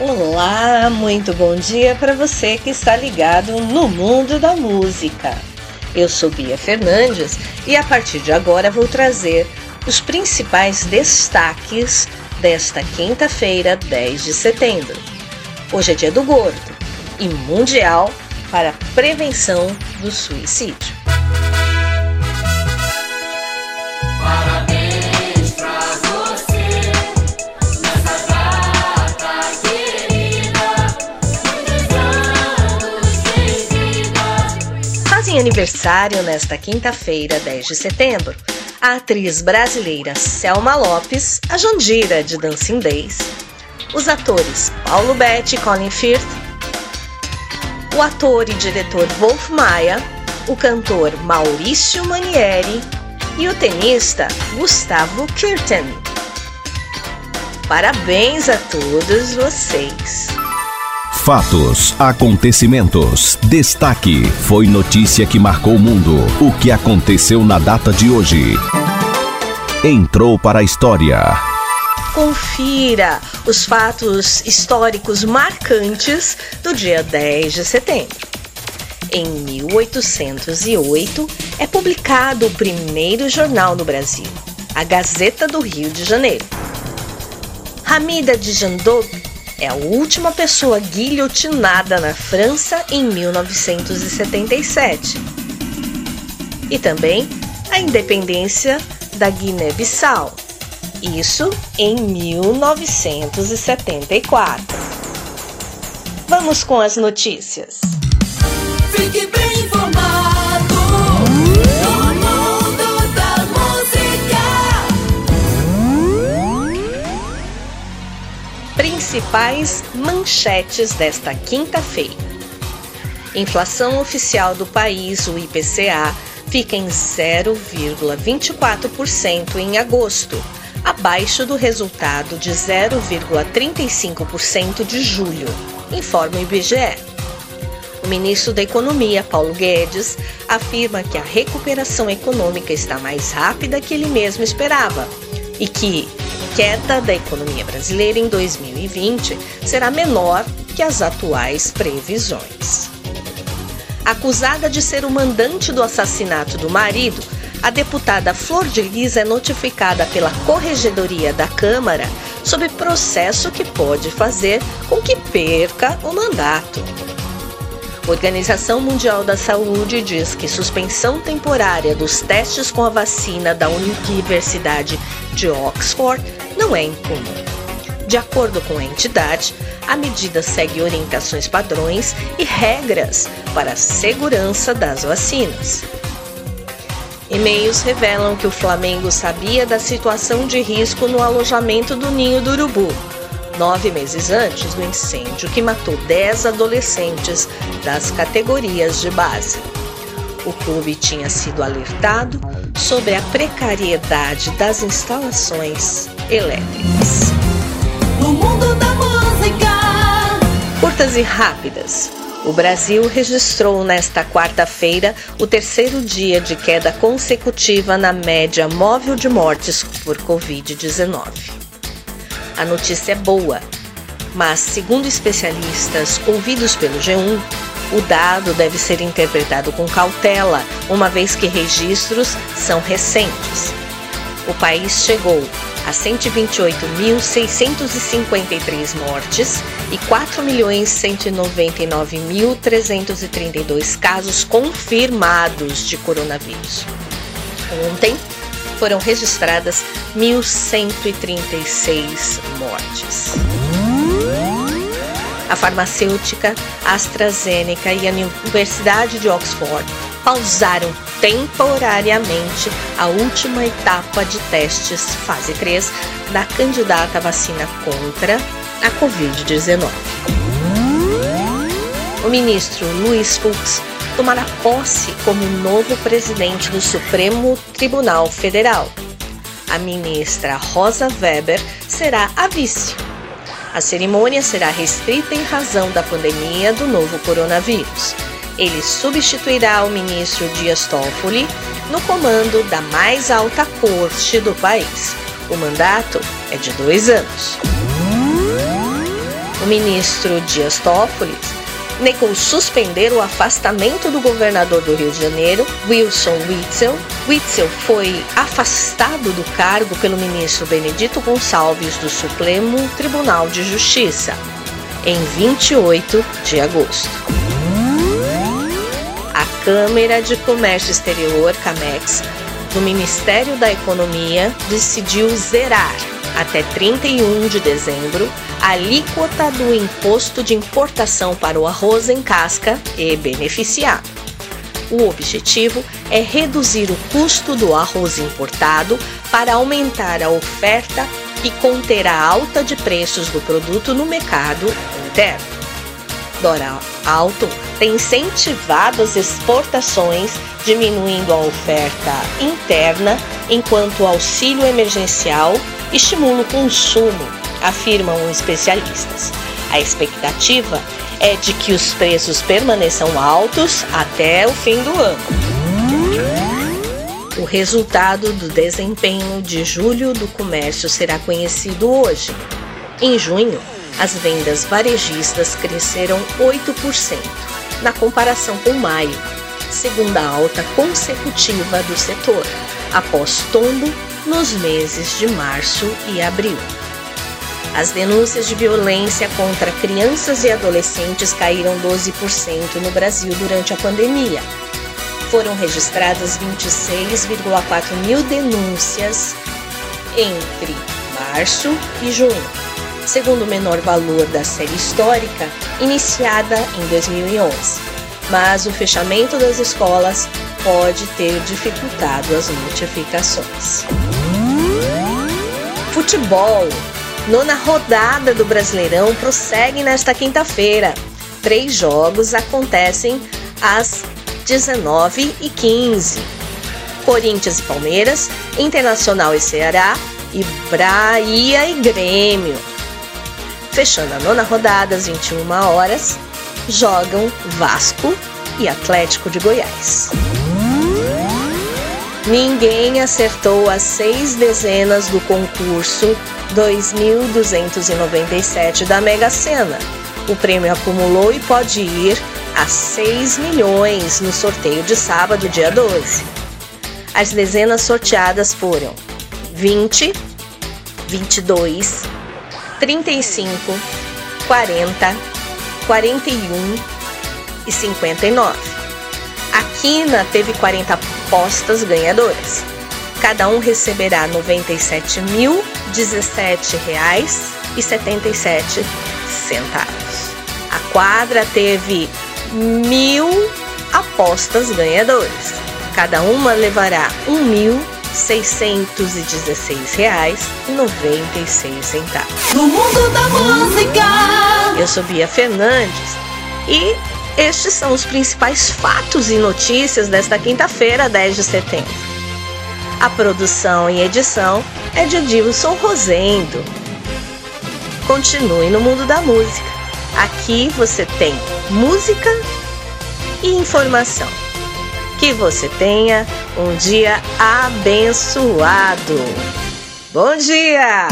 Olá, muito bom dia para você que está ligado no mundo da música. Eu sou Bia Fernandes e a partir de agora vou trazer os principais destaques desta quinta-feira, 10 de setembro. Hoje é dia do gordo e mundial para prevenção do suicídio. Aniversário nesta quinta-feira, 10 de setembro, a atriz brasileira Selma Lopes, a Jandira de Dancing Days, os atores Paulo Betti e Colin Firth, o ator e diretor Wolf Maia, o cantor Maurício Manieri e o tenista Gustavo Kirten. Parabéns a todos vocês! Fatos, acontecimentos, destaque. Foi notícia que marcou o mundo. O que aconteceu na data de hoje? Entrou para a história. Confira os fatos históricos marcantes do dia 10 de setembro. Em 1808 é publicado o primeiro jornal no Brasil, a Gazeta do Rio de Janeiro. Hamida de Jandok é a última pessoa guilhotinada na França em 1977. E também a independência da Guiné-Bissau, isso em 1974. Vamos com as notícias. Fique bem principais manchetes desta quinta-feira. Inflação oficial do país, o IPCA, fica em 0,24% em agosto, abaixo do resultado de 0,35% de julho, informa o IBGE. O ministro da Economia, Paulo Guedes, afirma que a recuperação econômica está mais rápida que ele mesmo esperava e que queda da economia brasileira em 2020 será menor que as atuais previsões. Acusada de ser o mandante do assassinato do marido, a deputada Flor de Lis é notificada pela Corregedoria da Câmara sobre processo que pode fazer com que perca o mandato. Organização Mundial da Saúde diz que suspensão temporária dos testes com a vacina da Universidade de Oxford não é incomum. De acordo com a entidade, a medida segue orientações padrões e regras para a segurança das vacinas. E-mails revelam que o Flamengo sabia da situação de risco no alojamento do Ninho do Urubu, nove meses antes do incêndio que matou dez adolescentes das categorias de base. O clube tinha sido alertado sobre a precariedade das instalações elétricas. No mundo da música. Curtas e rápidas. O Brasil registrou nesta quarta-feira o terceiro dia de queda consecutiva na média móvel de mortes por Covid-19. A notícia é boa, mas, segundo especialistas ouvidos pelo G1, o dado deve ser interpretado com cautela, uma vez que registros são recentes. O país chegou a 128.653 mortes e 4.199.332 casos confirmados de coronavírus. Ontem foram registradas 1.136 mortes. A farmacêutica AstraZeneca e a Universidade de Oxford pausaram temporariamente a última etapa de testes fase 3 da candidata vacina contra a Covid-19. O ministro Luiz Fux tomará posse como novo presidente do Supremo Tribunal Federal. A ministra Rosa Weber será a vice. A cerimônia será restrita em razão da pandemia do novo coronavírus. Ele substituirá o ministro Dias Toffoli no comando da mais alta corte do país. O mandato é de dois anos. O ministro Dias Toffoli negou suspender o afastamento do governador do Rio de Janeiro, Wilson Witzel. Witzel foi afastado do cargo pelo ministro Benedito Gonçalves do Supremo Tribunal de Justiça em 28 de agosto. A Câmara de Comércio Exterior, CAMEX, do Ministério da Economia decidiu zerar até 31 de dezembro a alíquota do imposto de importação para o arroz em casca e beneficiado. O objetivo é reduzir o custo do arroz importado para aumentar a oferta e conter a alta de preços do produto no mercado interno. Dora Alto tem incentivado as exportações, diminuindo a oferta interna, enquanto o auxílio emergencial estimula o consumo, afirmam especialistas. A expectativa é de que os preços permaneçam altos até o fim do ano. O resultado do desempenho de julho do comércio será conhecido hoje. Em junho, as vendas varejistas cresceram 8%, na comparação com maio, segunda alta consecutiva do setor, após tombo nos meses de março e abril. As denúncias de violência contra crianças e adolescentes caíram 12% no Brasil durante a pandemia. Foram registradas 26,4 mil denúncias entre março e junho, segundo o menor valor da série histórica iniciada em 2011. Mas o fechamento das escolas pode ter dificultado as notificações. Futebol. Nona rodada do Brasileirão prossegue nesta quinta-feira. Três jogos acontecem às 19h15. Corinthians e Palmeiras, Internacional e Ceará e Bahia e Grêmio. Fechando a nona rodada às 21 horas, jogam Vasco e Atlético de Goiás. Ninguém acertou as seis dezenas do concurso 2.297 da Mega Sena. O prêmio acumulou e pode ir a 6 milhões no sorteio de sábado, dia 12. As dezenas sorteadas foram 20, 22, 35, 40, 41 e 59. A Quina teve 40 apostas ganhadoras. Cada um receberá R$ 97.017,77. A quadra teve mil apostas ganhadoras. Cada uma levará R$ 1.616,96. No mundo da música! Eu sou Bia Fernandes e estes são os principais fatos e notícias desta quinta-feira, 10 de setembro. A produção e edição é de Dilson Rosendo. Continue no mundo da música. Aqui você tem música e informação. Que você tenha um dia abençoado. Bom dia!